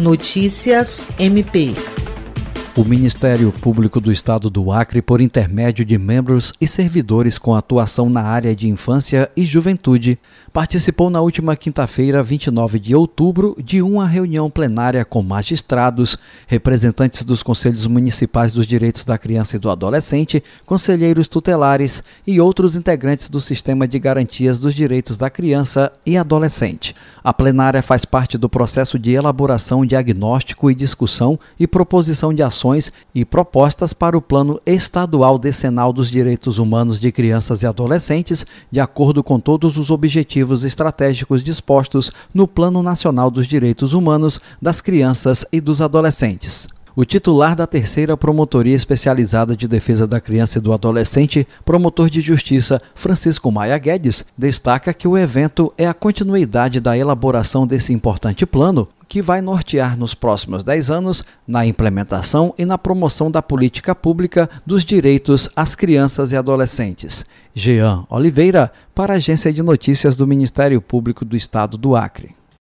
Notícias MP. O Ministério Público do Estado do Acre, por intermédio de membros e servidores com atuação na área de infância e juventude, participou na última quinta-feira, 29 de outubro, de uma reunião plenária com magistrados, representantes dos Conselhos Municipais dos Direitos da Criança e do Adolescente, conselheiros tutelares e outros integrantes do Sistema de Garantias dos Direitos da Criança e Adolescente. A plenária faz parte do processo de elaboração, diagnóstico e discussão e proposição de ações ações e propostas para o Plano Estadual Decenal dos Direitos Humanos de Crianças e Adolescentes, de acordo com todos os objetivos estratégicos dispostos no Plano Nacional dos Direitos Humanos das Crianças e dos Adolescentes. O titular da terceira Promotoria Especializada de Defesa da Criança e do Adolescente, promotor de justiça Francisco Maia Guedes, destaca que o evento é a continuidade da elaboração desse importante plano, que vai nortear nos próximos 10 anos na implementação e na promoção da política pública dos direitos às crianças e adolescentes. Jean Oliveira, para a Agência de Notícias do Ministério Público do Estado do Acre.